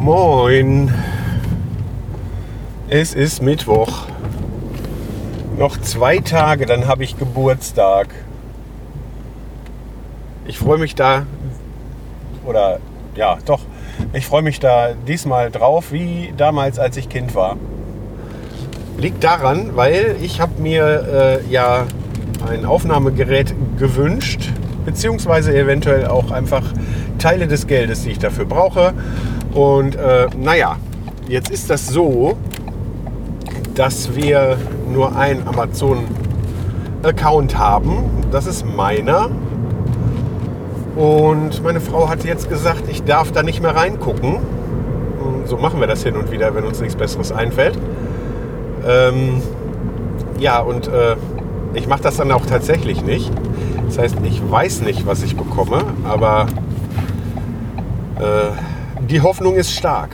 Moin. Es ist Mittwoch. Noch zwei Tage, dann habe ich Geburtstag. Ich freue mich da, oder ja, doch, ich freue mich da diesmal drauf, wie damals, als ich Kind war. Liegt daran, weil ich habe mir äh, ja ein Aufnahmegerät gewünscht, beziehungsweise eventuell auch einfach Teile des Geldes, die ich dafür brauche. Und äh, naja, jetzt ist das so, dass wir nur einen Amazon-Account haben. Das ist meiner. Und meine Frau hat jetzt gesagt, ich darf da nicht mehr reingucken. So machen wir das hin und wieder, wenn uns nichts Besseres einfällt. Ähm, ja, und äh, ich mache das dann auch tatsächlich nicht. Das heißt, ich weiß nicht, was ich bekomme, aber äh, die Hoffnung ist stark.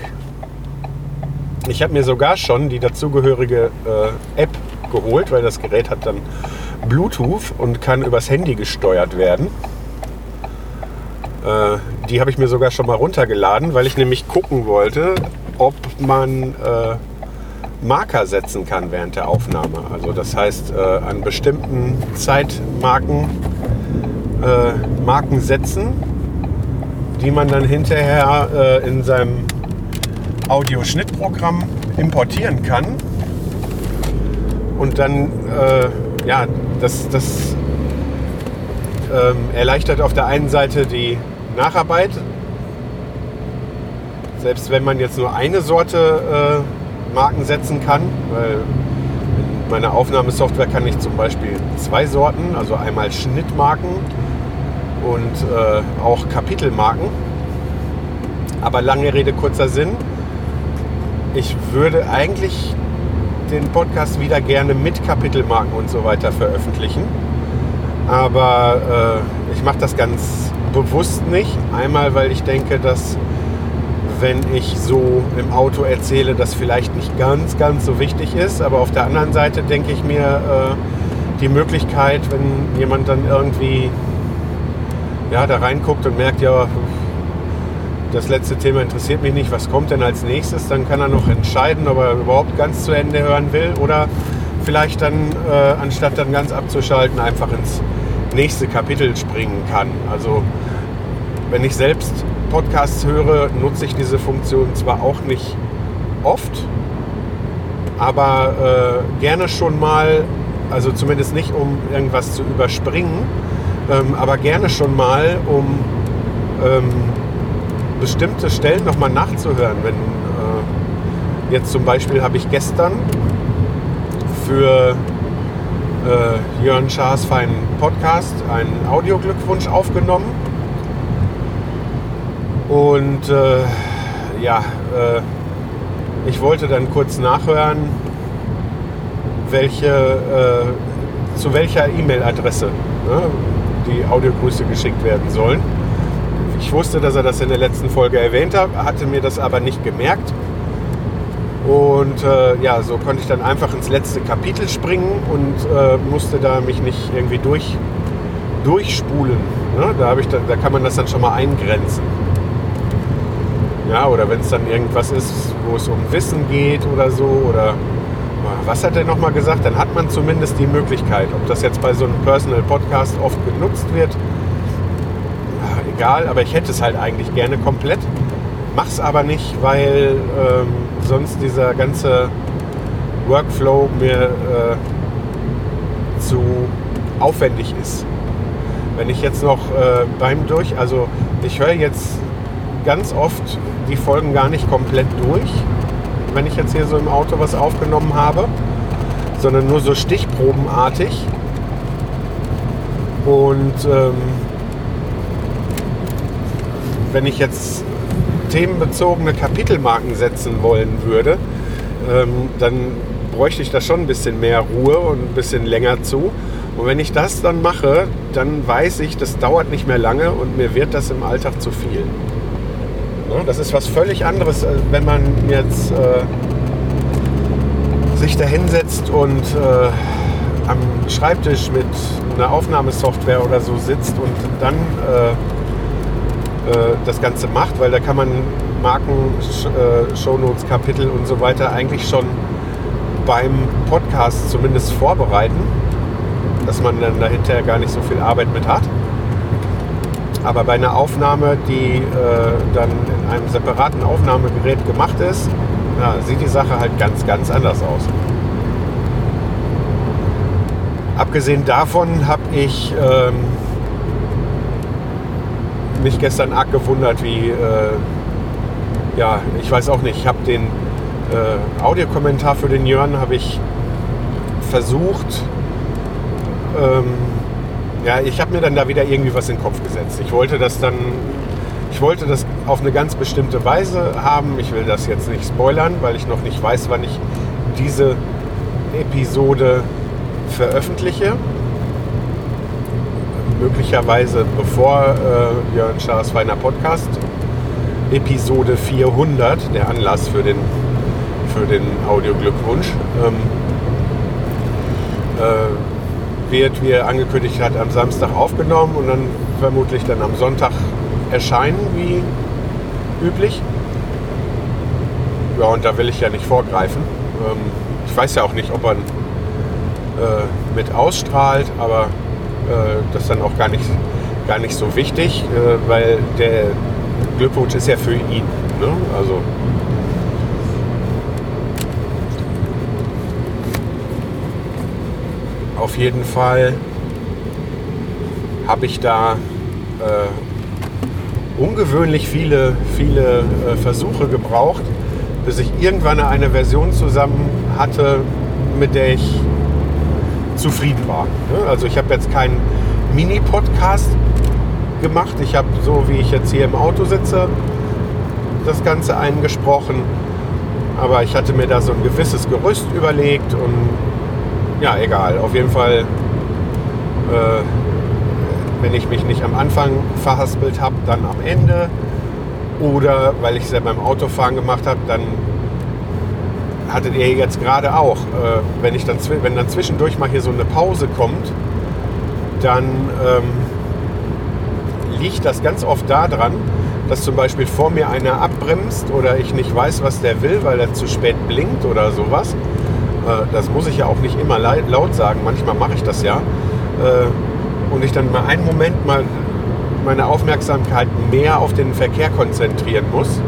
Ich habe mir sogar schon die dazugehörige äh, App geholt, weil das Gerät hat dann Bluetooth und kann übers Handy gesteuert werden. Äh, die habe ich mir sogar schon mal runtergeladen, weil ich nämlich gucken wollte, ob man äh, Marker setzen kann während der Aufnahme. Also das heißt, äh, an bestimmten Zeitmarken äh, Marken setzen, die man dann hinterher äh, in seinem Audioschnittprogramm importieren kann. Und dann, äh, ja, das, das ähm, erleichtert auf der einen Seite die Nacharbeit. Selbst wenn man jetzt nur eine Sorte äh, Marken setzen kann, weil in meiner Aufnahmesoftware kann ich zum Beispiel zwei Sorten, also einmal Schnittmarken und äh, auch Kapitelmarken. Aber lange Rede, kurzer Sinn. Ich würde eigentlich den Podcast wieder gerne mit Kapitelmarken und so weiter veröffentlichen. Aber äh, ich mache das ganz bewusst nicht. Einmal, weil ich denke, dass wenn ich so im Auto erzähle, das vielleicht nicht ganz, ganz so wichtig ist. Aber auf der anderen Seite denke ich mir, äh, die Möglichkeit, wenn jemand dann irgendwie ja, da reinguckt und merkt, ja, das letzte Thema interessiert mich nicht, was kommt denn als nächstes, dann kann er noch entscheiden, ob er überhaupt ganz zu Ende hören will oder vielleicht dann, äh, anstatt dann ganz abzuschalten, einfach ins nächste Kapitel springen kann. Also wenn ich selbst Podcasts höre, nutze ich diese Funktion zwar auch nicht oft, aber äh, gerne schon mal, also zumindest nicht um irgendwas zu überspringen, ähm, aber gerne schon mal, um ähm, bestimmte Stellen nochmal nachzuhören. Wenn äh, jetzt zum Beispiel habe ich gestern für äh, Jörn Schaas feinen Podcast einen Audioglückwunsch aufgenommen. Und äh, ja, äh, ich wollte dann kurz nachhören, welche, äh, zu welcher E-Mail-Adresse ne, die Audiogrüße geschickt werden sollen. Ich wusste, dass er das in der letzten Folge erwähnt hat, hatte mir das aber nicht gemerkt. Und äh, ja, so konnte ich dann einfach ins letzte Kapitel springen und äh, musste da mich nicht irgendwie durch, durchspulen. Ne? Da, ich da, da kann man das dann schon mal eingrenzen. Ja, oder wenn es dann irgendwas ist, wo es um Wissen geht oder so, oder was hat er nochmal gesagt, dann hat man zumindest die Möglichkeit. Ob das jetzt bei so einem Personal Podcast oft genutzt wird, egal, aber ich hätte es halt eigentlich gerne komplett. Mach's aber nicht, weil ähm, sonst dieser ganze Workflow mir äh, zu aufwendig ist. Wenn ich jetzt noch äh, beim Durch, also ich höre jetzt ganz oft die Folgen gar nicht komplett durch, wenn ich jetzt hier so im Auto was aufgenommen habe, sondern nur so stichprobenartig. Und ähm, wenn ich jetzt themenbezogene Kapitelmarken setzen wollen würde, ähm, dann bräuchte ich da schon ein bisschen mehr Ruhe und ein bisschen länger zu. Und wenn ich das dann mache, dann weiß ich, das dauert nicht mehr lange und mir wird das im Alltag zu viel. Ne? Das ist was völlig anderes, als wenn man jetzt äh, sich da hinsetzt und äh, am Schreibtisch mit einer Aufnahmesoftware oder so sitzt und dann äh, äh, das Ganze macht, weil da kann man Marken, äh, Shownotes, Kapitel und so weiter eigentlich schon beim Podcast zumindest vorbereiten, dass man dann dahinter gar nicht so viel Arbeit mit hat. Aber bei einer Aufnahme, die äh, dann in einem separaten Aufnahmegerät gemacht ist, ja, sieht die Sache halt ganz, ganz anders aus. Abgesehen davon habe ich ähm, mich gestern arg gewundert, wie, äh, ja, ich weiß auch nicht, ich habe den äh, Audiokommentar für den Jörn, habe ich versucht, ähm, ja, ich habe mir dann da wieder irgendwie was in den Kopf gesetzt. Ich wollte das dann, ich wollte das auf eine ganz bestimmte Weise haben. Ich will das jetzt nicht spoilern, weil ich noch nicht weiß, wann ich diese Episode veröffentliche möglicherweise bevor äh, Jörn Schaas Feiner Podcast Episode 400, der Anlass für den, für den Audioglückwunsch, ähm, äh, wird, wie er angekündigt hat, am Samstag aufgenommen und dann vermutlich dann am Sonntag erscheinen, wie üblich. Ja, und da will ich ja nicht vorgreifen. Ähm, ich weiß ja auch nicht, ob er äh, mit ausstrahlt, aber äh, das ist dann auch gar nicht, gar nicht so wichtig, äh, weil der Glückwunsch ist ja für ihn. Ne? Also auf jeden Fall habe ich da äh, ungewöhnlich viele, viele äh, Versuche gebraucht, bis ich irgendwann eine Version zusammen hatte, mit der ich zufrieden war. Ne? Also ich habe jetzt keinen Mini-Podcast gemacht. Ich habe so, wie ich jetzt hier im Auto sitze, das Ganze eingesprochen. Aber ich hatte mir da so ein gewisses Gerüst überlegt und ja, egal. Auf jeden Fall, äh, wenn ich mich nicht am Anfang verhaspelt habe, dann am Ende. Oder weil ich es ja beim Autofahren gemacht habe, dann hattet ihr jetzt gerade auch. Äh, wenn, ich dann, wenn dann zwischendurch mal hier so eine Pause kommt, dann ähm, liegt das ganz oft daran, dass zum Beispiel vor mir einer abbremst oder ich nicht weiß, was der will, weil er zu spät blinkt oder sowas. Das muss ich ja auch nicht immer laut sagen, manchmal mache ich das ja. Äh, und ich dann mal einen Moment mal meine Aufmerksamkeit mehr auf den Verkehr konzentrieren muss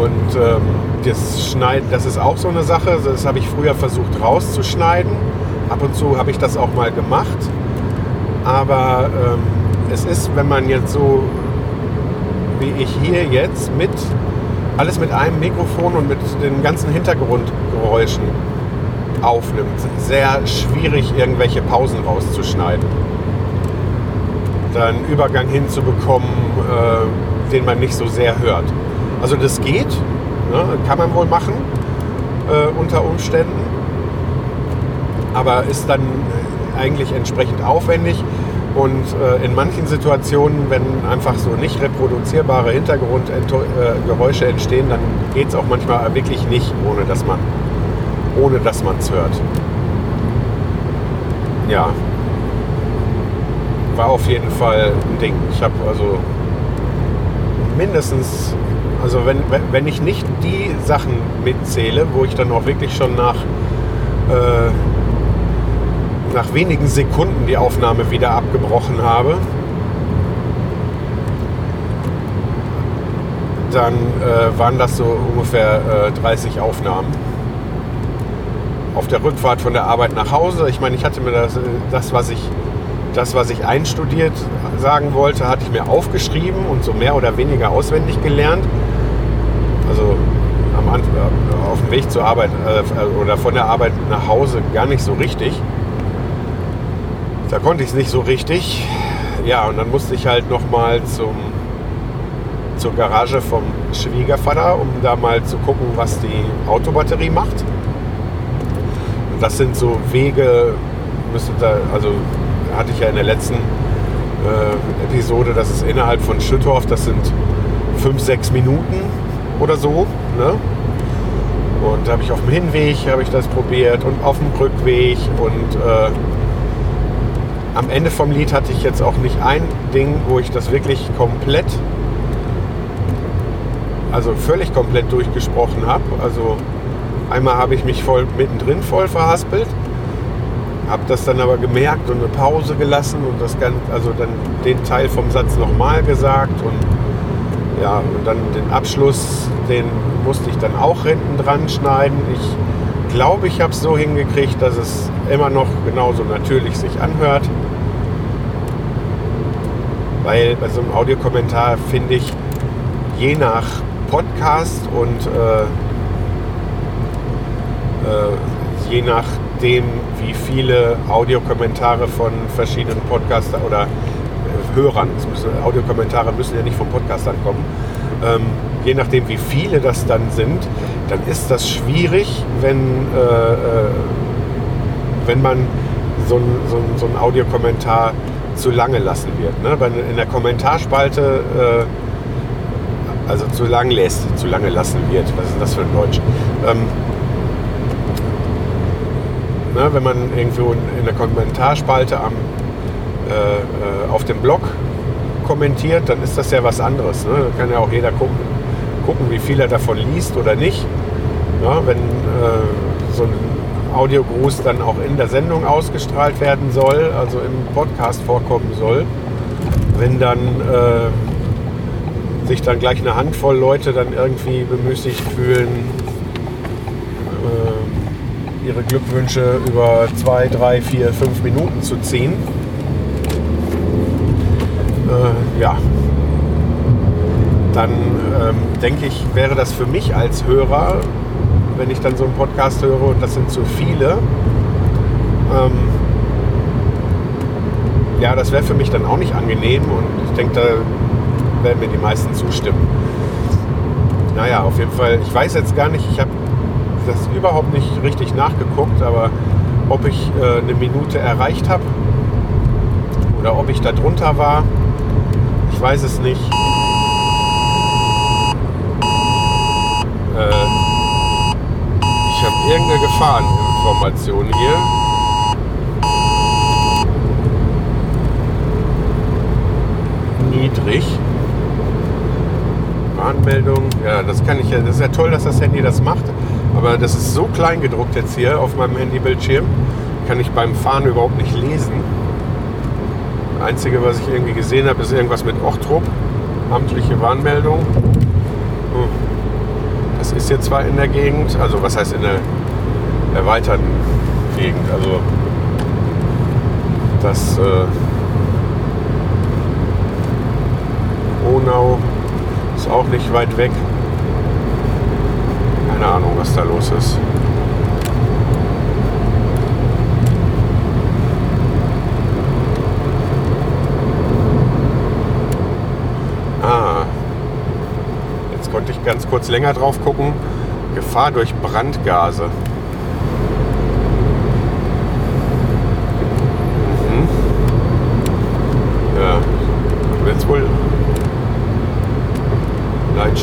und ähm, das Schneiden, das ist auch so eine Sache. Das habe ich früher versucht rauszuschneiden. Ab und zu habe ich das auch mal gemacht. Aber ähm, es ist, wenn man jetzt so wie ich hier jetzt mit alles mit einem Mikrofon und mit den ganzen Hintergrundgeräuschen aufnimmt, sehr schwierig, irgendwelche Pausen rauszuschneiden. Dann Übergang hinzubekommen, äh, den man nicht so sehr hört. Also das geht, ne? kann man wohl machen äh, unter Umständen, aber ist dann eigentlich entsprechend aufwendig. Und äh, in manchen Situationen, wenn einfach so nicht reproduzierbare Hintergrundgeräusche äh, entstehen, dann geht es auch manchmal wirklich nicht, ohne dass man ohne dass man es hört. Ja, war auf jeden Fall ein Ding. Ich habe also mindestens also wenn, wenn ich nicht die Sachen mitzähle, wo ich dann auch wirklich schon nach, äh, nach wenigen Sekunden die Aufnahme wieder abgebrochen habe, dann äh, waren das so ungefähr äh, 30 Aufnahmen. Auf der Rückfahrt von der Arbeit nach Hause. Ich meine, ich hatte mir das, das was ich das, was ich einstudiert sagen wollte, hatte ich mir aufgeschrieben und so mehr oder weniger auswendig gelernt. Also am, auf dem Weg zur Arbeit äh, oder von der Arbeit nach Hause gar nicht so richtig. Da konnte ich es nicht so richtig. Ja, und dann musste ich halt nochmal zum zur Garage vom Schwiegervater, um da mal zu gucken, was die Autobatterie macht. Und das sind so Wege, müsste da, also hatte ich ja in der letzten äh, Episode, das ist innerhalb von Schüttorf, das sind fünf, sechs Minuten oder so. Ne? Und da habe ich auf dem Hinweg habe ich das probiert und auf dem Rückweg und äh, am Ende vom Lied hatte ich jetzt auch nicht ein Ding, wo ich das wirklich komplett, also völlig komplett durchgesprochen habe. Also einmal habe ich mich voll mittendrin voll verhaspelt, habe das dann aber gemerkt und eine Pause gelassen und das ganz, also dann den Teil vom Satz nochmal gesagt und ja, und dann den Abschluss, den musste ich dann auch hinten dran schneiden. Ich glaube, ich habe es so hingekriegt, dass es immer noch genauso natürlich sich anhört. Weil bei so einem Audiokommentar finde ich, je nach Podcast und äh, äh, je nachdem, wie viele Audiokommentare von verschiedenen Podcastern oder äh, Hörern, müssen, Audiokommentare müssen ja nicht vom Podcastern kommen, ähm, je nachdem, wie viele das dann sind, dann ist das schwierig, wenn, äh, äh wenn man so ein, so so ein Audiokommentar zu lange lassen wird. Ne? Weil in der Kommentarspalte, äh, also zu lang lässt, zu lange lassen wird. Was ist das für ein Deutsch? Ähm, ne? Wenn man irgendwo in der Kommentarspalte am, äh, äh, auf dem Blog kommentiert, dann ist das ja was anderes. Ne? Da kann ja auch jeder gucken, gucken, wie viel er davon liest oder nicht. Ja, wenn äh, so ein Audiogruß dann auch in der Sendung ausgestrahlt werden soll, also im Podcast vorkommen soll, wenn dann äh, sich dann gleich eine Handvoll Leute dann irgendwie bemüßigt fühlen, äh, ihre Glückwünsche über zwei, drei, vier, fünf Minuten zu ziehen. Äh, ja, dann ähm, denke ich, wäre das für mich als Hörer wenn ich dann so einen Podcast höre und das sind zu viele. Ähm, ja, das wäre für mich dann auch nicht angenehm und ich denke, da werden mir die meisten zustimmen. Naja, auf jeden Fall, ich weiß jetzt gar nicht, ich habe das überhaupt nicht richtig nachgeguckt, aber ob ich äh, eine Minute erreicht habe oder ob ich da drunter war, ich weiß es nicht. Äh, ich habe irgendeine Gefahreninformation hier. Niedrig. Warnmeldung. Ja, das kann ich ja. Das ist ja toll, dass das Handy das macht. Aber das ist so klein gedruckt jetzt hier auf meinem Handybildschirm. Kann ich beim Fahren überhaupt nicht lesen. Das Einzige, was ich irgendwie gesehen habe, ist irgendwas mit Ochtrup. Amtliche Warnmeldung. Hm. Das ist jetzt zwar in der Gegend, also was heißt in der erweiterten Gegend, also das äh, Onau ist auch nicht weit weg. Keine Ahnung, was da los ist. konnte ich ganz kurz länger drauf gucken. Gefahr durch Brandgase. Mhm. Ja, jetzt wohl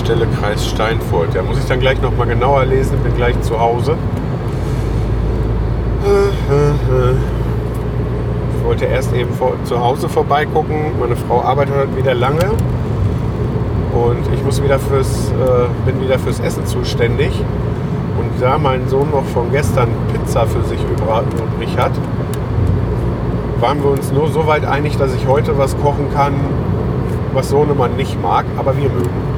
Leitstelle Kreis Steinfurt. Ja, muss ich dann gleich noch mal genauer lesen. Bin gleich zu Hause. Ich wollte erst eben vor, zu Hause vorbeigucken. Meine Frau arbeitet heute wieder lange und ich muss wieder fürs, äh, bin wieder fürs Essen zuständig. Und da mein Sohn noch von gestern Pizza für sich übrig hat, waren wir uns nur so weit einig, dass ich heute was kochen kann, was Sohnemann nicht mag, aber wir mögen.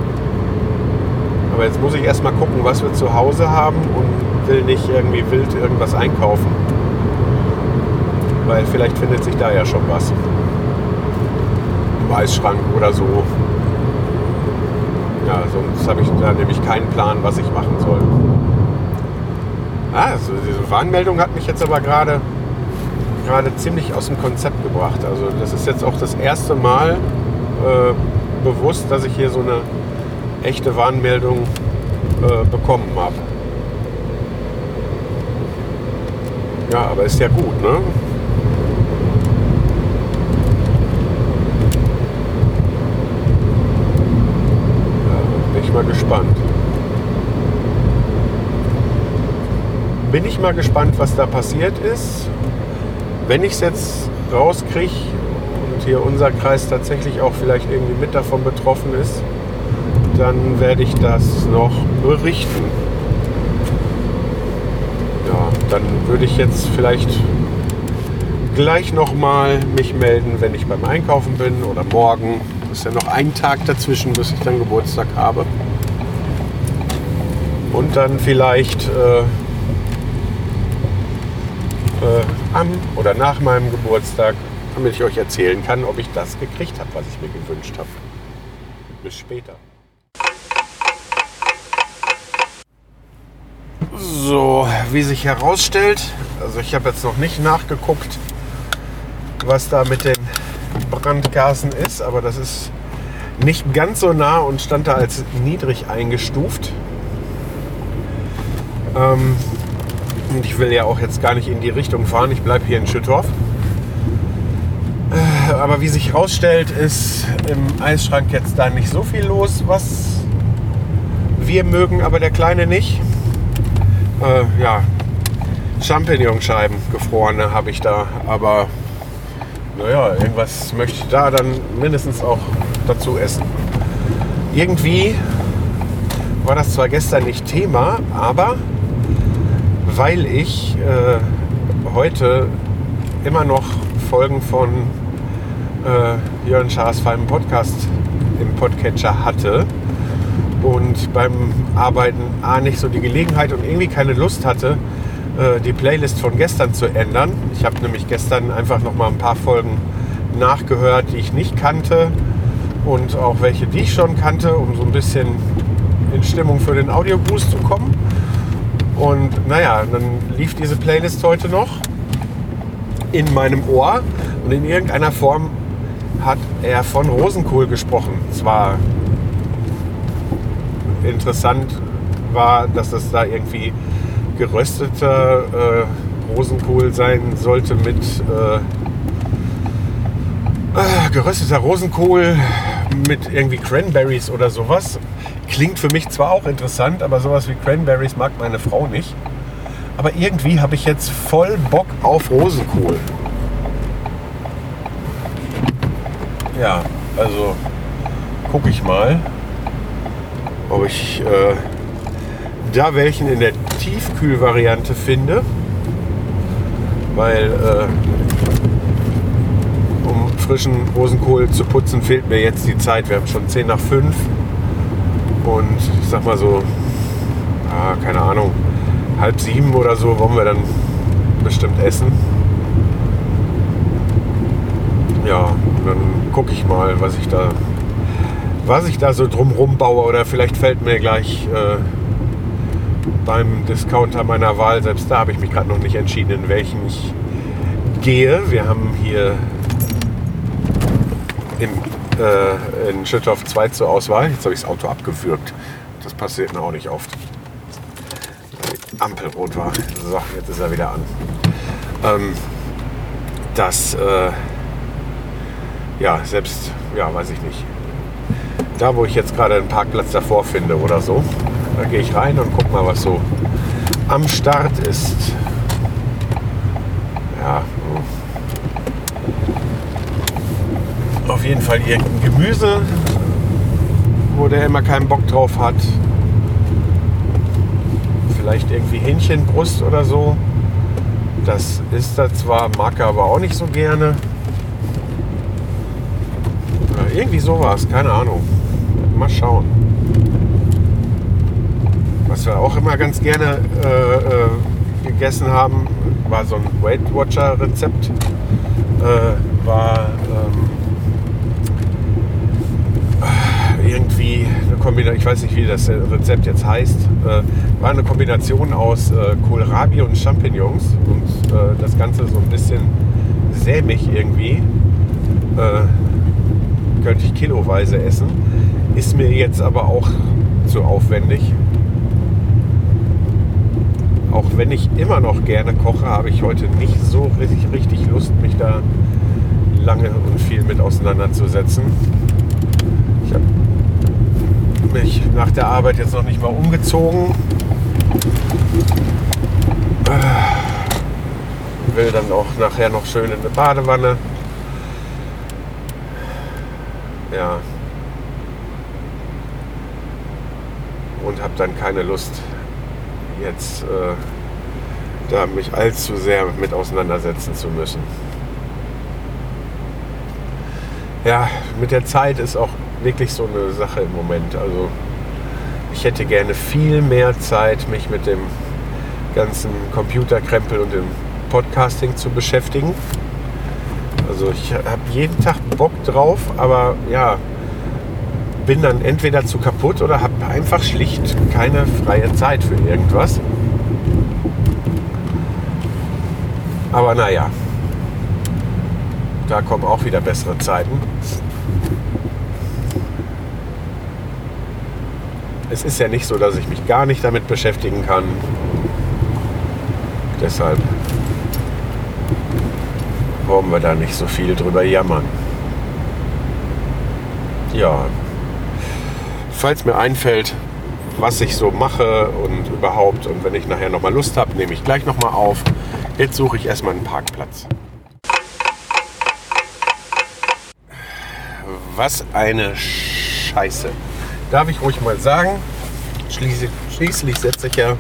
Aber jetzt muss ich erstmal gucken, was wir zu Hause haben und will nicht irgendwie wild irgendwas einkaufen. Weil vielleicht findet sich da ja schon was. Im Eisschrank oder so. Ja, sonst habe ich da nämlich keinen Plan, was ich machen soll. Ah, also diese Warnmeldung hat mich jetzt aber gerade gerade ziemlich aus dem Konzept gebracht. Also das ist jetzt auch das erste Mal äh, bewusst, dass ich hier so eine echte Warnmeldung äh, bekommen habe. Ja, aber ist ja gut, ne? Bin ich mal gespannt. Bin ich mal gespannt, was da passiert ist. Wenn ich es jetzt rauskriege und hier unser Kreis tatsächlich auch vielleicht irgendwie mit davon betroffen ist, dann werde ich das noch berichten. Ja, dann würde ich jetzt vielleicht gleich nochmal mich melden, wenn ich beim Einkaufen bin oder morgen. Ist ja noch ein Tag dazwischen, bis ich dann Geburtstag habe. Und dann vielleicht äh, äh, am oder nach meinem Geburtstag, damit ich euch erzählen kann, ob ich das gekriegt habe, was ich mir gewünscht habe. Bis später. So, wie sich herausstellt, also ich habe jetzt noch nicht nachgeguckt, was da mit den Brandgasen ist, aber das ist nicht ganz so nah und stand da als niedrig eingestuft. Ähm, und ich will ja auch jetzt gar nicht in die Richtung fahren, ich bleibe hier in Schüttorf. Äh, aber wie sich herausstellt, ist im Eisschrank jetzt da nicht so viel los, was wir mögen, aber der Kleine nicht. Äh, ja, Champignonscheiben, gefrorene habe ich da, aber naja, irgendwas möchte ich da dann mindestens auch dazu essen. Irgendwie war das zwar gestern nicht Thema, aber weil ich äh, heute immer noch Folgen von äh, Jörn Schaas feinem Podcast im Podcatcher hatte und beim Arbeiten A nicht so die Gelegenheit und irgendwie keine Lust hatte, äh, die Playlist von gestern zu ändern. Ich habe nämlich gestern einfach noch mal ein paar Folgen nachgehört, die ich nicht kannte und auch welche, die ich schon kannte, um so ein bisschen in Stimmung für den Audioboost zu kommen. Und naja, dann lief diese Playlist heute noch in meinem Ohr und in irgendeiner Form hat er von Rosenkohl gesprochen. Zwar interessant war, dass das da irgendwie gerösteter äh, Rosenkohl sein sollte mit äh, äh, gerösteter Rosenkohl mit irgendwie Cranberries oder sowas. Klingt für mich zwar auch interessant, aber sowas wie Cranberries mag meine Frau nicht. Aber irgendwie habe ich jetzt voll Bock auf Rosenkohl. Ja, also gucke ich mal, ob ich äh, da welchen in der Tiefkühlvariante finde. Weil äh, um frischen Rosenkohl zu putzen, fehlt mir jetzt die Zeit. Wir haben schon 10 nach 5 und ich sag mal so, ah, keine Ahnung, halb sieben oder so wollen wir dann bestimmt essen. Ja, dann gucke ich mal, was ich da, was ich da so drumrum baue oder vielleicht fällt mir gleich äh, beim Discounter meiner Wahl, selbst da habe ich mich gerade noch nicht entschieden, in welchen ich gehe. Wir haben hier im, äh, in Schüttorf 2 zur Auswahl. Jetzt habe ich das Auto abgewürgt. Das passiert mir auch nicht oft. Die Ampel rot war. So, jetzt ist er wieder an. Ähm, das, äh, ja, selbst, ja, weiß ich nicht. Da, wo ich jetzt gerade einen Parkplatz davor finde oder so, da gehe ich rein und guck mal, was so am Start ist. Ja, auf jeden Fall irgendein Gemüse, wo der immer keinen Bock drauf hat. Vielleicht irgendwie Hähnchenbrust oder so. Das ist er zwar, mag er aber auch nicht so gerne. Ja, irgendwie sowas, keine Ahnung. Mal schauen. Was wir auch immer ganz gerne äh, äh, gegessen haben, war so ein Weight Watcher Rezept. Äh, war ähm, irgendwie eine Kombination, ich weiß nicht, wie das Rezept jetzt heißt, äh, war eine Kombination aus äh, Kohlrabi und Champignons und äh, das Ganze so ein bisschen sämig irgendwie. Könnte ich kiloweise essen. Ist mir jetzt aber auch zu aufwendig. Auch wenn ich immer noch gerne koche, habe ich heute nicht so richtig, richtig Lust, mich da lange und viel mit auseinanderzusetzen. Ich habe mich nach der Arbeit jetzt noch nicht mal umgezogen. Will dann auch nachher noch schön in eine Badewanne. Ja. Habe dann keine Lust, jetzt äh, da mich allzu sehr mit auseinandersetzen zu müssen. Ja, mit der Zeit ist auch wirklich so eine Sache im Moment. Also ich hätte gerne viel mehr Zeit, mich mit dem ganzen Computerkrempel und dem Podcasting zu beschäftigen. Also ich habe jeden Tag Bock drauf, aber ja, bin dann entweder zu kaputt oder habe einfach schlicht keine freie Zeit für irgendwas. Aber naja, da kommen auch wieder bessere Zeiten. Es ist ja nicht so, dass ich mich gar nicht damit beschäftigen kann. Deshalb wollen wir da nicht so viel drüber jammern. Ja, falls mir einfällt, was ich so mache und überhaupt und wenn ich nachher nochmal Lust habe, nehme ich gleich nochmal auf. Jetzt suche ich erstmal einen Parkplatz. Was eine Scheiße. Darf ich ruhig mal sagen. Schließlich, schließlich setze ich ja, äh,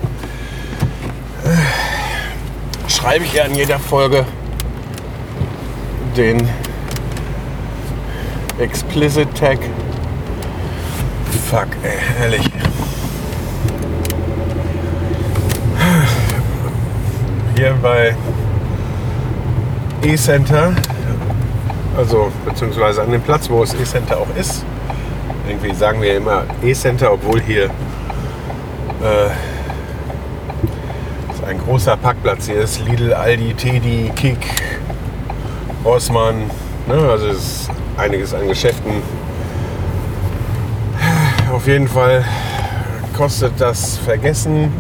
schreibe ich ja in jeder Folge den Explicit Tag. Fuck, ey, ehrlich. Hier bei E-Center, also beziehungsweise an dem Platz, wo es E-Center auch ist. Irgendwie sagen wir immer E-Center, obwohl hier äh, ist ein großer Parkplatz hier ist. Lidl, Aldi, Teddy, Kick, Rossmann. Ne? Also es ist einiges an Geschäften. Auf jeden Fall kostet das Vergessen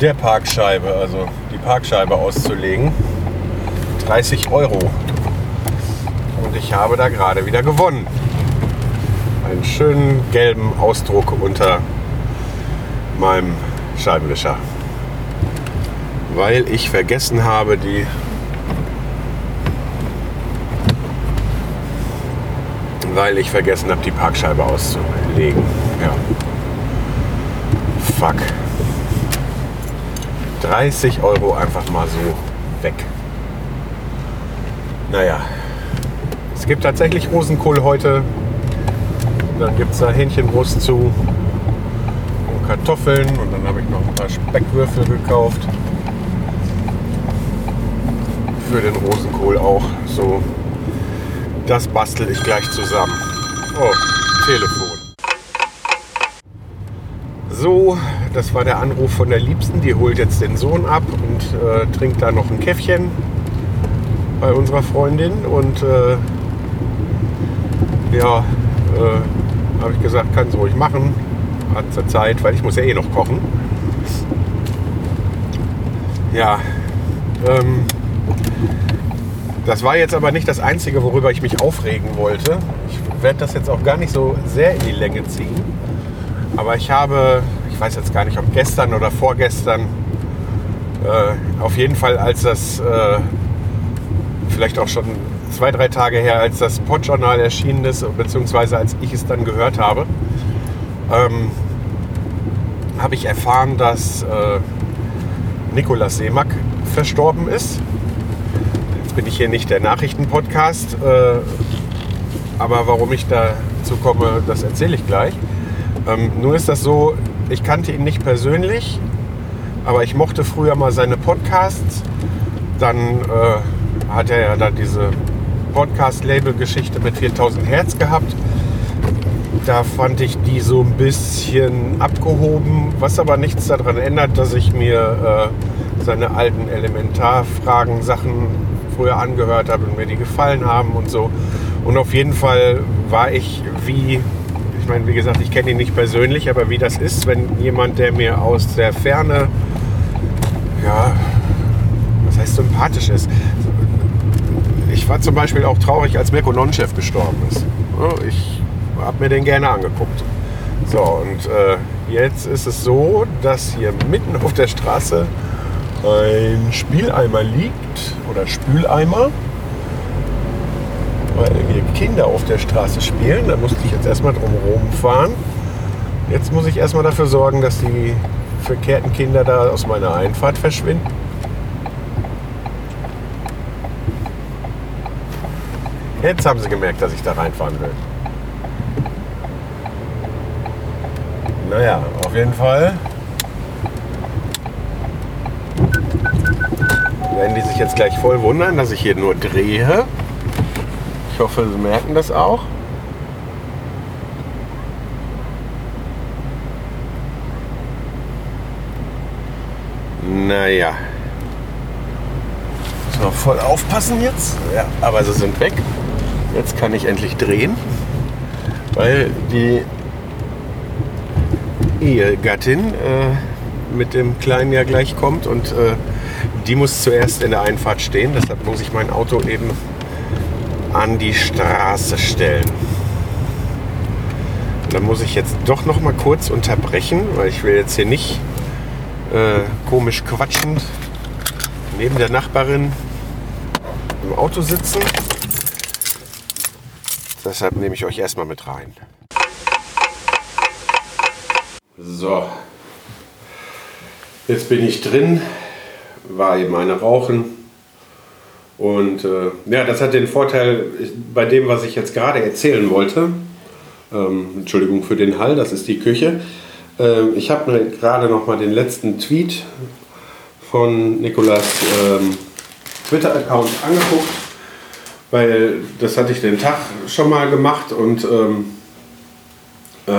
der Parkscheibe, also die Parkscheibe auszulegen, 30 Euro. Und ich habe da gerade wieder gewonnen. Einen schönen gelben Ausdruck unter meinem Scheibenwischer. Weil ich vergessen habe, die weil ich vergessen habe, die Parkscheibe auszulegen. Ja. Fuck. 30 Euro einfach mal so weg. Naja, es gibt tatsächlich Rosenkohl heute. Dann gibt es da Hähnchenbrust zu und Kartoffeln und dann habe ich noch ein paar Speckwürfel gekauft. Für den Rosenkohl auch. So, das bastel ich gleich zusammen. Oh, Telefon. So, das war der Anruf von der Liebsten. Die holt jetzt den Sohn ab und äh, trinkt da noch ein Käffchen bei unserer Freundin. Und äh, ja, äh, habe ich gesagt, kann sie ruhig machen. Hat zur Zeit, weil ich muss ja eh noch kochen. Ja, ähm, das war jetzt aber nicht das Einzige, worüber ich mich aufregen wollte. Ich werde das jetzt auch gar nicht so sehr in die Länge ziehen. Aber ich habe, ich weiß jetzt gar nicht, ob gestern oder vorgestern, äh, auf jeden Fall, als das, äh, vielleicht auch schon zwei, drei Tage her, als das Podjournal erschienen ist, beziehungsweise als ich es dann gehört habe, ähm, habe ich erfahren, dass äh, Nikolaus Seemack verstorben ist. Jetzt bin ich hier nicht der Nachrichtenpodcast, äh, aber warum ich dazu komme, das erzähle ich gleich. Ähm, nur ist das so, ich kannte ihn nicht persönlich, aber ich mochte früher mal seine Podcasts. Dann äh, hat er ja da diese Podcast-Label-Geschichte mit 4000 Hertz gehabt. Da fand ich die so ein bisschen abgehoben, was aber nichts daran ändert, dass ich mir äh, seine alten Elementarfragen, Sachen früher angehört habe und mir die gefallen haben und so. Und auf jeden Fall war ich wie ich meine, wie gesagt, ich kenne ihn nicht persönlich, aber wie das ist, wenn jemand, der mir aus der Ferne, ja, was heißt sympathisch ist. Ich war zum Beispiel auch traurig, als Mirko Nonchef gestorben ist. Ich habe mir den gerne angeguckt. So, und äh, jetzt ist es so, dass hier mitten auf der Straße ein Spieleimer liegt oder Spüleimer, Kinder auf der Straße spielen. Da musste ich jetzt erstmal drum fahren. Jetzt muss ich erstmal dafür sorgen, dass die verkehrten Kinder da aus meiner Einfahrt verschwinden. Jetzt haben sie gemerkt, dass ich da reinfahren will. Naja, auf jeden Fall werden die sich jetzt gleich voll wundern, dass ich hier nur drehe. Hoffe, sie merken das auch. Naja. Man voll aufpassen jetzt. Ja, aber sie sind weg. Jetzt kann ich endlich drehen, weil die Ehegattin äh, mit dem Kleinen ja gleich kommt und äh, die muss zuerst in der Einfahrt stehen. Deshalb muss ich mein Auto eben an die Straße stellen. Dann muss ich jetzt doch noch mal kurz unterbrechen, weil ich will jetzt hier nicht äh, komisch quatschend neben der Nachbarin im Auto sitzen. Deshalb nehme ich euch erstmal mit rein. So, jetzt bin ich drin, war eben eine Rauchen. Und äh, ja, das hat den Vorteil bei dem, was ich jetzt gerade erzählen wollte. Ähm, Entschuldigung für den Hall, das ist die Küche. Ähm, ich habe mir gerade noch mal den letzten Tweet von Nikolas ähm, Twitter-Account angeguckt, weil das hatte ich den Tag schon mal gemacht und ähm, äh,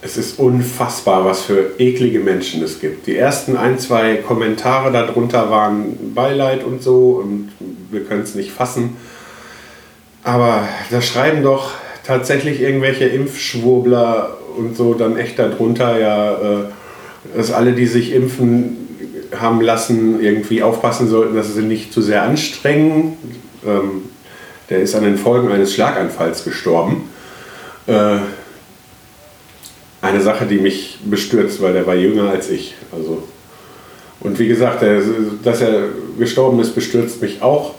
es ist unfassbar, was für eklige Menschen es gibt. Die ersten ein, zwei Kommentare darunter waren Beileid und so und wir können es nicht fassen. Aber da schreiben doch tatsächlich irgendwelche Impfschwurbler und so dann echt darunter, ja, äh, dass alle, die sich impfen haben lassen, irgendwie aufpassen sollten, dass sie nicht zu sehr anstrengen. Ähm, der ist an den Folgen eines Schlaganfalls gestorben. Eine Sache, die mich bestürzt, weil der war jünger als ich. Also, und wie gesagt, der, dass er gestorben ist, bestürzt mich auch.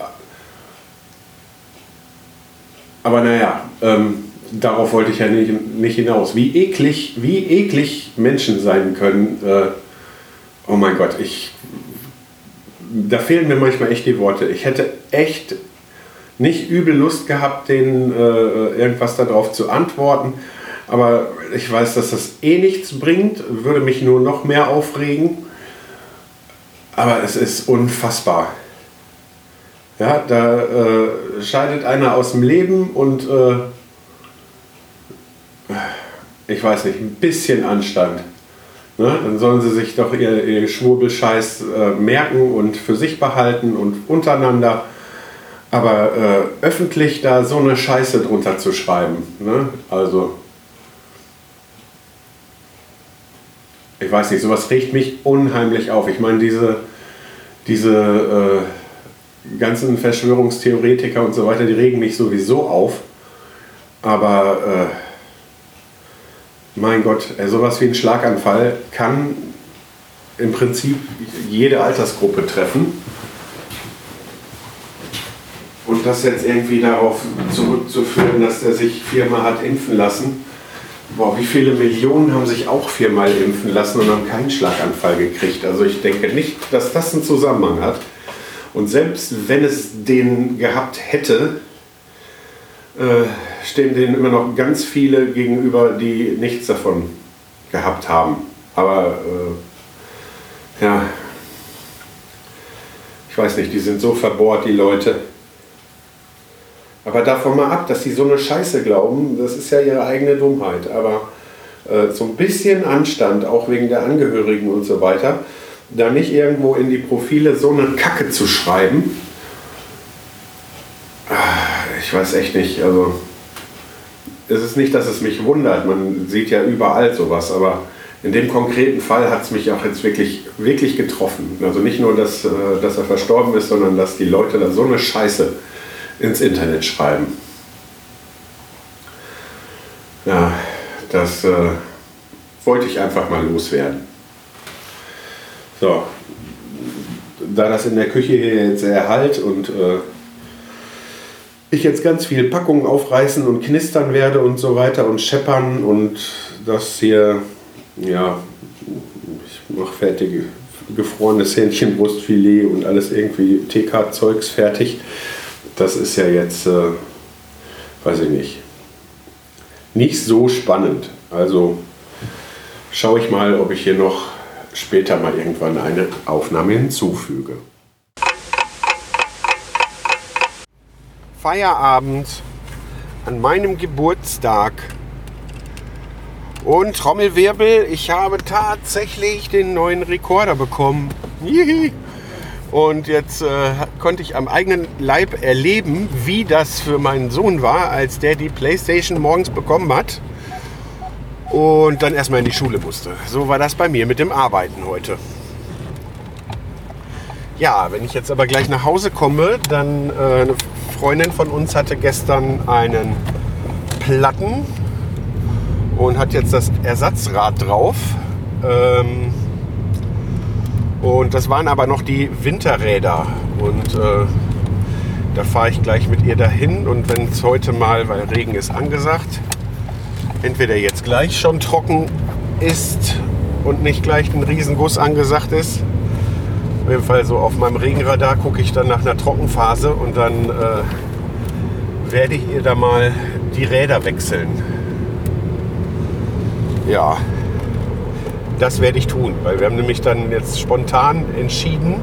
Aber naja, ähm, darauf wollte ich ja nicht, nicht hinaus. Wie eklig, wie eklig Menschen sein können. Äh, oh mein Gott, ich, da fehlen mir manchmal echt die Worte. Ich hätte echt nicht übel Lust gehabt, denen äh, irgendwas darauf zu antworten. Aber ich weiß, dass das eh nichts bringt, würde mich nur noch mehr aufregen. Aber es ist unfassbar. Ja, da äh, scheidet einer aus dem Leben und äh, ich weiß nicht, ein bisschen Anstand. Ne? Dann sollen sie sich doch ihr, ihr Schwurbelscheiß äh, merken und für sich behalten und untereinander. Aber äh, öffentlich da so eine Scheiße drunter zu schreiben, ne? also ich weiß nicht, sowas regt mich unheimlich auf. Ich meine, diese, diese äh, ganzen Verschwörungstheoretiker und so weiter, die regen mich sowieso auf. Aber äh, mein Gott, äh, sowas wie ein Schlaganfall kann im Prinzip jede Altersgruppe treffen. Und das jetzt irgendwie darauf zurückzuführen, dass er sich viermal hat impfen lassen, Boah, wie viele Millionen haben sich auch viermal impfen lassen und haben keinen Schlaganfall gekriegt? Also ich denke nicht, dass das einen Zusammenhang hat. Und selbst wenn es den gehabt hätte, äh, stehen denen immer noch ganz viele gegenüber, die nichts davon gehabt haben. Aber äh, ja, ich weiß nicht, die sind so verbohrt, die Leute. Aber davon mal ab, dass sie so eine Scheiße glauben, das ist ja ihre eigene Dummheit. Aber äh, so ein bisschen Anstand, auch wegen der Angehörigen und so weiter, da nicht irgendwo in die Profile so eine Kacke zu schreiben, ah, ich weiß echt nicht. Also es ist nicht, dass es mich wundert. Man sieht ja überall sowas, aber in dem konkreten Fall hat es mich auch jetzt wirklich, wirklich getroffen. Also nicht nur, dass, äh, dass er verstorben ist, sondern dass die Leute da so eine Scheiße ins Internet schreiben. Ja, das äh, wollte ich einfach mal loswerden. So, da das in der Küche hier jetzt erhalt und äh, ich jetzt ganz viel Packungen aufreißen und knistern werde und so weiter und scheppern und das hier, ja, ich mache fertig gefrorenes Hähnchenbrustfilet und alles irgendwie TK-Zeugs fertig. Das ist ja jetzt, äh, weiß ich nicht, nicht so spannend. Also schaue ich mal, ob ich hier noch später mal irgendwann eine Aufnahme hinzufüge. Feierabend an meinem Geburtstag. Und Trommelwirbel, ich habe tatsächlich den neuen Rekorder bekommen. Jihi. Und jetzt äh, konnte ich am eigenen Leib erleben, wie das für meinen Sohn war, als der die Playstation morgens bekommen hat und dann erstmal in die Schule musste. So war das bei mir mit dem Arbeiten heute. Ja, wenn ich jetzt aber gleich nach Hause komme, dann äh, eine Freundin von uns hatte gestern einen Platten und hat jetzt das Ersatzrad drauf. Ähm, und das waren aber noch die Winterräder. Und äh, da fahre ich gleich mit ihr dahin. Und wenn es heute mal, weil Regen ist angesagt, entweder jetzt gleich schon trocken ist und nicht gleich ein Riesenguss angesagt ist. Auf jeden Fall so auf meinem Regenradar gucke ich dann nach einer Trockenphase und dann äh, werde ich ihr da mal die Räder wechseln. Ja, das werde ich tun, weil wir haben nämlich dann jetzt spontan entschieden,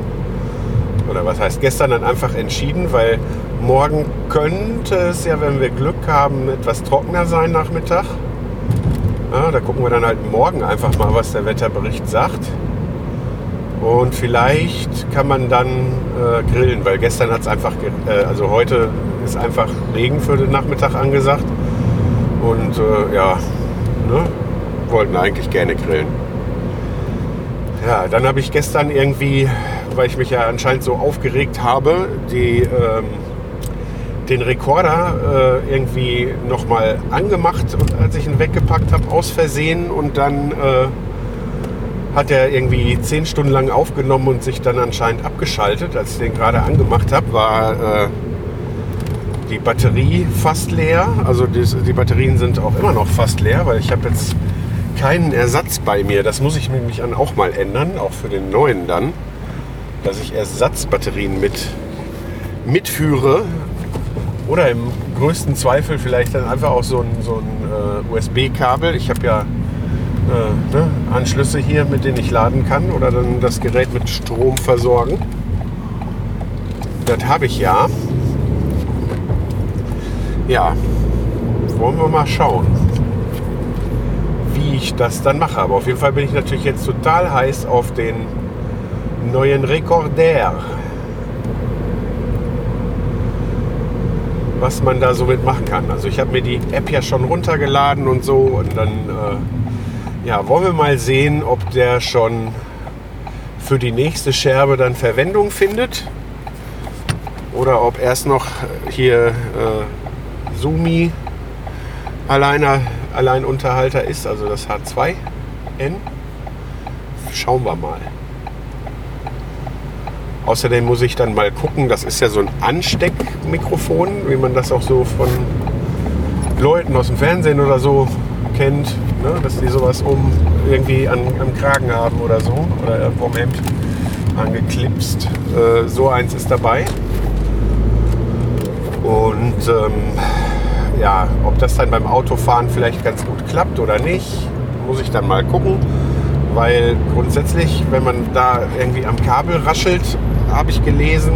oder was heißt gestern dann einfach entschieden, weil morgen könnte es ja, wenn wir Glück haben, etwas trockener sein Nachmittag. Ja, da gucken wir dann halt morgen einfach mal, was der Wetterbericht sagt. Und vielleicht kann man dann äh, grillen, weil gestern hat es einfach, äh, also heute ist einfach Regen für den Nachmittag angesagt. Und äh, ja, ne, wollten eigentlich gerne grillen. Ja, dann habe ich gestern irgendwie, weil ich mich ja anscheinend so aufgeregt habe, die, ähm, den Rekorder äh, irgendwie nochmal angemacht, als ich ihn weggepackt habe, aus Versehen. Und dann äh, hat er irgendwie zehn Stunden lang aufgenommen und sich dann anscheinend abgeschaltet. Als ich den gerade angemacht habe, war äh, die Batterie fast leer. Also die, die Batterien sind auch immer noch fast leer, weil ich habe jetzt keinen Ersatz bei mir. Das muss ich nämlich auch mal ändern, auch für den neuen dann, dass ich Ersatzbatterien mit mitführe oder im größten Zweifel vielleicht dann einfach auch so ein, so ein äh, USB-Kabel. Ich habe ja äh, ne, Anschlüsse hier, mit denen ich laden kann oder dann das Gerät mit Strom versorgen. Das habe ich ja. Ja, wollen wir mal schauen wie ich das dann mache. Aber auf jeden Fall bin ich natürlich jetzt total heiß auf den neuen Rekorder. Was man da so mitmachen kann. Also ich habe mir die App ja schon runtergeladen und so. Und dann äh, ja, wollen wir mal sehen, ob der schon für die nächste Scherbe dann Verwendung findet. Oder ob erst noch hier äh, Sumi alleine Alleinunterhalter ist, also das H2N. Schauen wir mal. Außerdem muss ich dann mal gucken, das ist ja so ein Ansteckmikrofon, wie man das auch so von Leuten aus dem Fernsehen oder so kennt, ne? dass die sowas um irgendwie an, am Kragen haben oder so oder vom Hemd angeklipst. Äh, so eins ist dabei. Und ähm, ja, ob das dann beim Autofahren vielleicht ganz gut klappt oder nicht, muss ich dann mal gucken. Weil grundsätzlich, wenn man da irgendwie am Kabel raschelt, habe ich gelesen,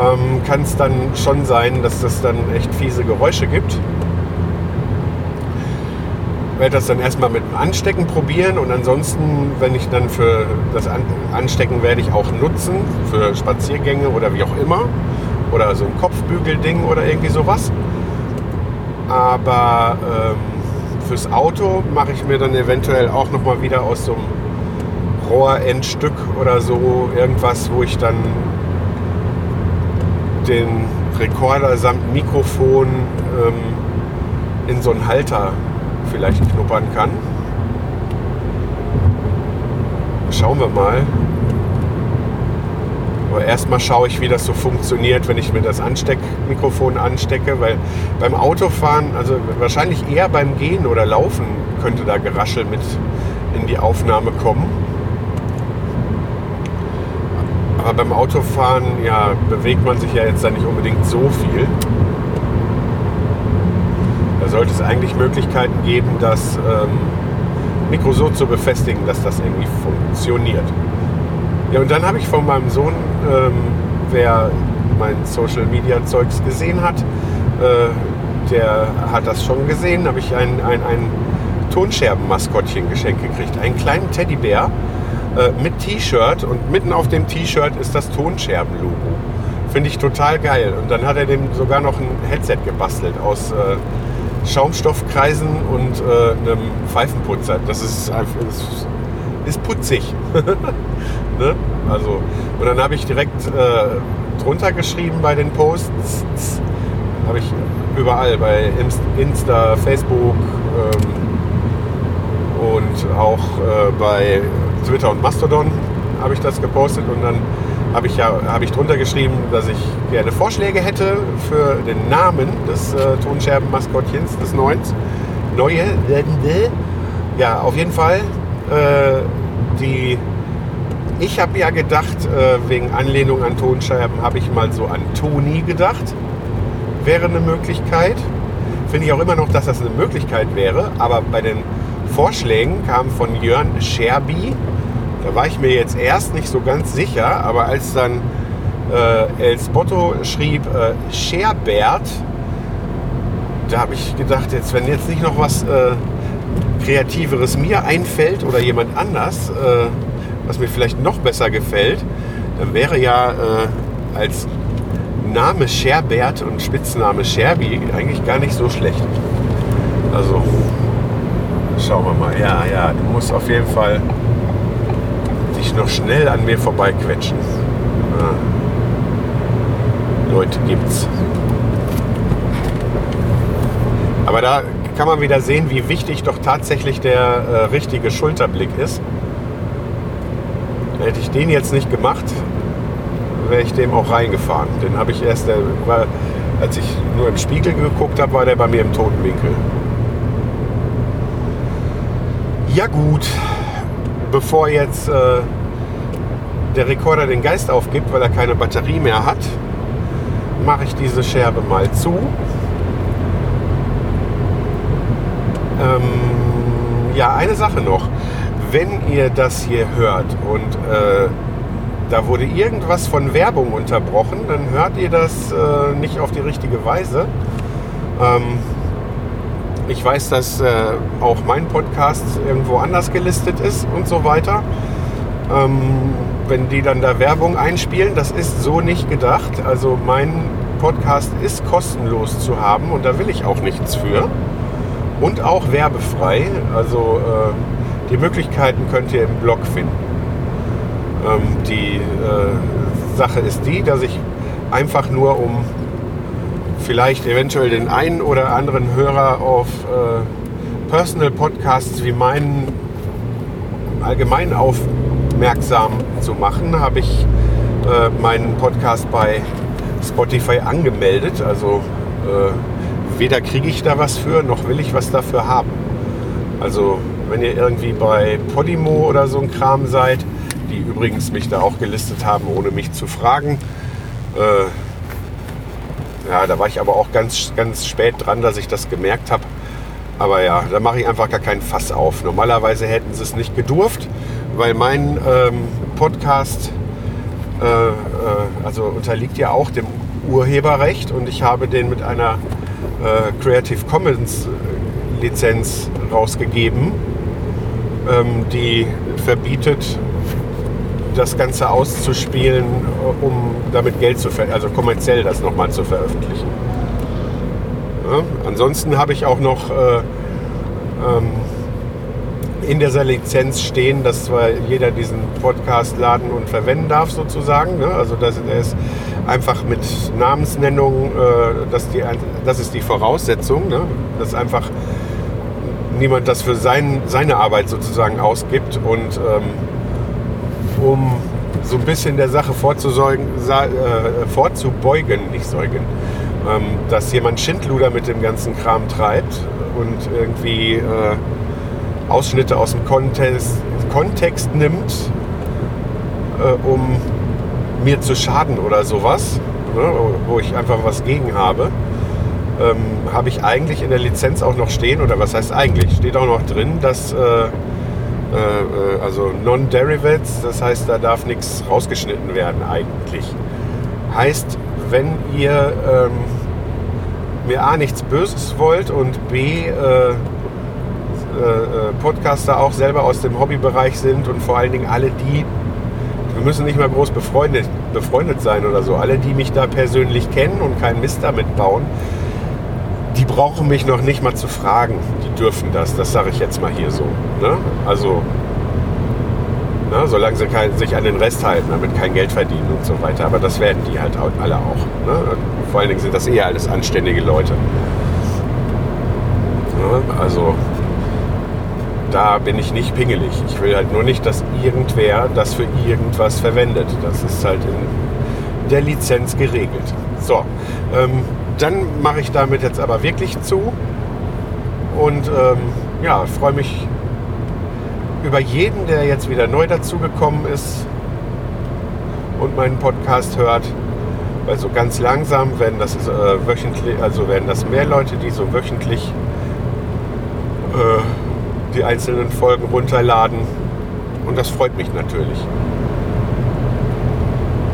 ähm, kann es dann schon sein, dass das dann echt fiese Geräusche gibt. Ich werde das dann erstmal mit dem Anstecken probieren und ansonsten, wenn ich dann für das Anstecken werde ich auch nutzen, für Spaziergänge oder wie auch immer. Oder so ein Kopfbügelding oder irgendwie sowas. Aber ähm, fürs Auto mache ich mir dann eventuell auch noch mal wieder aus so einem Rohrendstück oder so irgendwas, wo ich dann den Rekorder samt Mikrofon ähm, in so einen Halter vielleicht knuppern kann. Schauen wir mal. Aber erstmal schaue ich, wie das so funktioniert, wenn ich mir das Ansteckmikrofon anstecke, weil beim Autofahren, also wahrscheinlich eher beim Gehen oder Laufen könnte da Geraschel mit in die Aufnahme kommen. Aber beim Autofahren, ja, bewegt man sich ja jetzt da nicht unbedingt so viel. Da sollte es eigentlich Möglichkeiten geben, das ähm, Mikro so zu befestigen, dass das irgendwie funktioniert. Ja, und dann habe ich von meinem Sohn, ähm, wer mein Social Media Zeugs gesehen hat, äh, der hat das schon gesehen, habe ich ein, ein, ein Tonscherben-Maskottchen geschenkt gekriegt. Einen kleinen Teddybär äh, mit T-Shirt und mitten auf dem T-Shirt ist das Tonscherben-Logo. Finde ich total geil. Und dann hat er dem sogar noch ein Headset gebastelt aus äh, Schaumstoffkreisen und äh, einem Pfeifenputzer. Das ist einfach ist putzig. ne? Also, und dann habe ich direkt äh, drunter geschrieben bei den Posts, habe ich überall bei Insta, Facebook ähm, und auch äh, bei Twitter und Mastodon habe ich das gepostet und dann habe ich ja habe ich drunter geschrieben, dass ich gerne Vorschläge hätte für den Namen des äh, Tonscherben-Maskottchens des Neuen. Neue. Ja, auf jeden Fall. Äh, die, ich habe ja gedacht, äh, wegen Anlehnung an Tonscherben habe ich mal so an Toni gedacht. Wäre eine Möglichkeit. Finde ich auch immer noch, dass das eine Möglichkeit wäre. Aber bei den Vorschlägen kam von Jörn Scherbi, da war ich mir jetzt erst nicht so ganz sicher, aber als dann äh, El Spotto schrieb äh, Scherbert, da habe ich gedacht, jetzt wenn jetzt nicht noch was äh, Kreativeres mir einfällt oder jemand anders, äh, was mir vielleicht noch besser gefällt, dann wäre ja äh, als Name Scherbert und Spitzname Scherbi eigentlich gar nicht so schlecht. Also schauen wir mal. Ja, ja, du musst auf jeden Fall dich noch schnell an mir vorbeiquetschen. Ja. Leute gibt's. Aber da kann man wieder sehen, wie wichtig doch tatsächlich der äh, richtige Schulterblick ist. Hätte ich den jetzt nicht gemacht, wäre ich dem auch reingefahren. Den habe ich erst, als ich nur im Spiegel geguckt habe, war der bei mir im toten Winkel. Ja gut, bevor jetzt äh, der Rekorder den Geist aufgibt, weil er keine Batterie mehr hat, mache ich diese Scherbe mal zu. Ähm, ja, eine Sache noch. Wenn ihr das hier hört und äh, da wurde irgendwas von Werbung unterbrochen, dann hört ihr das äh, nicht auf die richtige Weise. Ähm, ich weiß, dass äh, auch mein Podcast irgendwo anders gelistet ist und so weiter. Ähm, wenn die dann da Werbung einspielen, das ist so nicht gedacht. Also mein Podcast ist kostenlos zu haben und da will ich auch nichts für. Und auch werbefrei. Also äh, die Möglichkeiten könnt ihr im Blog finden. Ähm, die äh, Sache ist die, dass ich einfach nur um vielleicht eventuell den einen oder anderen Hörer auf äh, Personal Podcasts wie meinen allgemein aufmerksam zu machen, habe ich äh, meinen Podcast bei Spotify angemeldet. Also äh, weder kriege ich da was für, noch will ich was dafür haben. Also wenn ihr irgendwie bei Podimo oder so ein Kram seid, die übrigens mich da auch gelistet haben, ohne mich zu fragen, äh, ja, da war ich aber auch ganz, ganz spät dran, dass ich das gemerkt habe. Aber ja, da mache ich einfach gar keinen Fass auf. Normalerweise hätten sie es nicht gedurft, weil mein ähm, Podcast äh, äh, also unterliegt ja auch dem Urheberrecht und ich habe den mit einer äh, Creative Commons äh, Lizenz rausgegeben, ähm, die verbietet das Ganze auszuspielen, um damit Geld zu ver also kommerziell das nochmal zu veröffentlichen. Ja, ansonsten habe ich auch noch äh, ähm, in dieser Lizenz stehen, dass zwar jeder diesen Podcast laden und verwenden darf sozusagen. Ne? Also das, ist einfach mit Namensnennung, äh, das, die, das ist die Voraussetzung, ne? dass einfach niemand das für sein, seine Arbeit sozusagen ausgibt. Und ähm, um so ein bisschen der Sache vorzuseugen, äh, vorzubeugen, nicht säugen, ähm, dass jemand Schindluder mit dem ganzen Kram treibt und irgendwie äh, Ausschnitte aus dem Kontext, Kontext nimmt, äh, um mir zu schaden oder sowas, ne, wo ich einfach was gegen habe, ähm, habe ich eigentlich in der Lizenz auch noch stehen, oder was heißt eigentlich, steht auch noch drin, dass äh, äh, also Non-Derivates, das heißt, da darf nichts rausgeschnitten werden eigentlich. Heißt, wenn ihr ähm, mir A nichts Böses wollt und B äh, äh, Podcaster auch selber aus dem Hobbybereich sind und vor allen Dingen alle die, wir müssen nicht mal groß befreundet, befreundet sein oder so, alle, die mich da persönlich kennen und keinen Mist damit bauen, die brauchen mich noch nicht mal zu fragen. Die dürfen das, das sage ich jetzt mal hier so. Ne? Also, ne, solange sie kein, sich an den Rest halten, damit kein Geld verdienen und so weiter. Aber das werden die halt alle auch. Ne? Vor allen Dingen sind das eher alles anständige Leute. Ne? Also, da bin ich nicht pingelig. Ich will halt nur nicht, dass irgendwer das für irgendwas verwendet. Das ist halt in der Lizenz geregelt. So, ähm, dann mache ich damit jetzt aber wirklich zu und ähm, ja, freue mich über jeden, der jetzt wieder neu dazugekommen ist und meinen Podcast hört. Weil so ganz langsam werden das äh, wöchentlich, also werden das mehr Leute, die so wöchentlich äh, die einzelnen Folgen runterladen. Und das freut mich natürlich.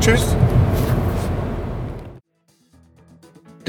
Tschüss.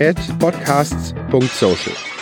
at podcasts.social.